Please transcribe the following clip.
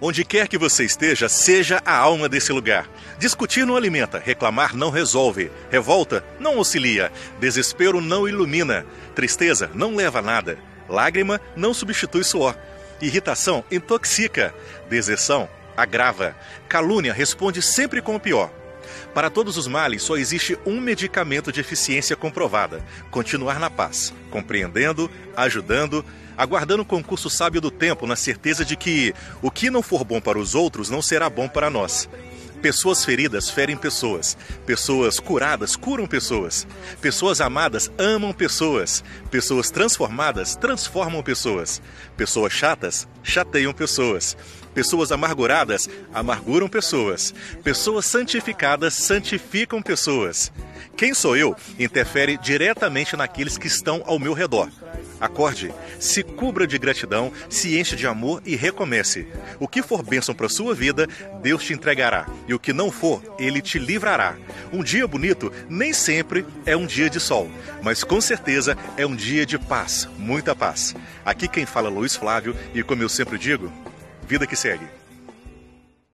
Onde quer que você esteja, seja a alma desse lugar. Discutir não alimenta, reclamar não resolve, revolta não auxilia, desespero não ilumina, tristeza não leva a nada, lágrima não substitui suor, irritação intoxica, deserção agrava, calúnia responde sempre com o pior. Para todos os males, só existe um medicamento de eficiência comprovada: continuar na paz, compreendendo, ajudando, aguardando o concurso sábio do tempo, na certeza de que o que não for bom para os outros não será bom para nós. Pessoas feridas ferem pessoas. Pessoas curadas curam pessoas. Pessoas amadas amam pessoas. Pessoas transformadas transformam pessoas. Pessoas chatas chateiam pessoas. Pessoas amarguradas amarguram pessoas. Pessoas santificadas santificam pessoas. Quem sou eu interfere diretamente naqueles que estão ao meu redor. Acorde, se cubra de gratidão, se enche de amor e recomece. O que for bênção para sua vida, Deus te entregará, e o que não for, ele te livrará. Um dia bonito nem sempre é um dia de sol, mas com certeza é um dia de paz, muita paz. Aqui quem fala é Luiz Flávio e como eu sempre digo, vida que segue.